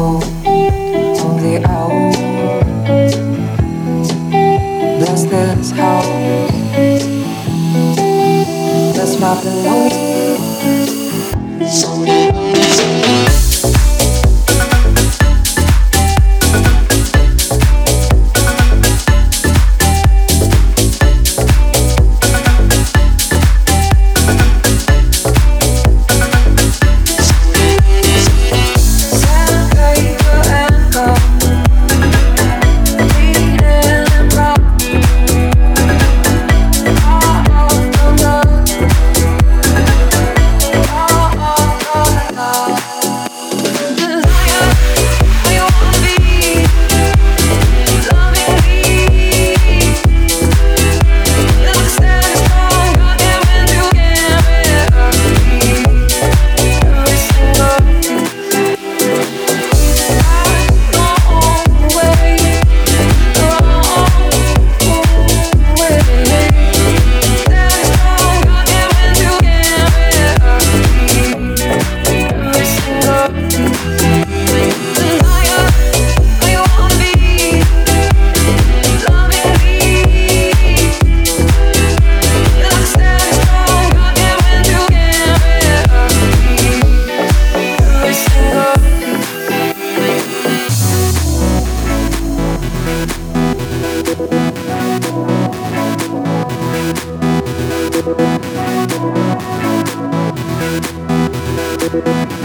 of the owl. Bless this house. Bless my belongings. Thank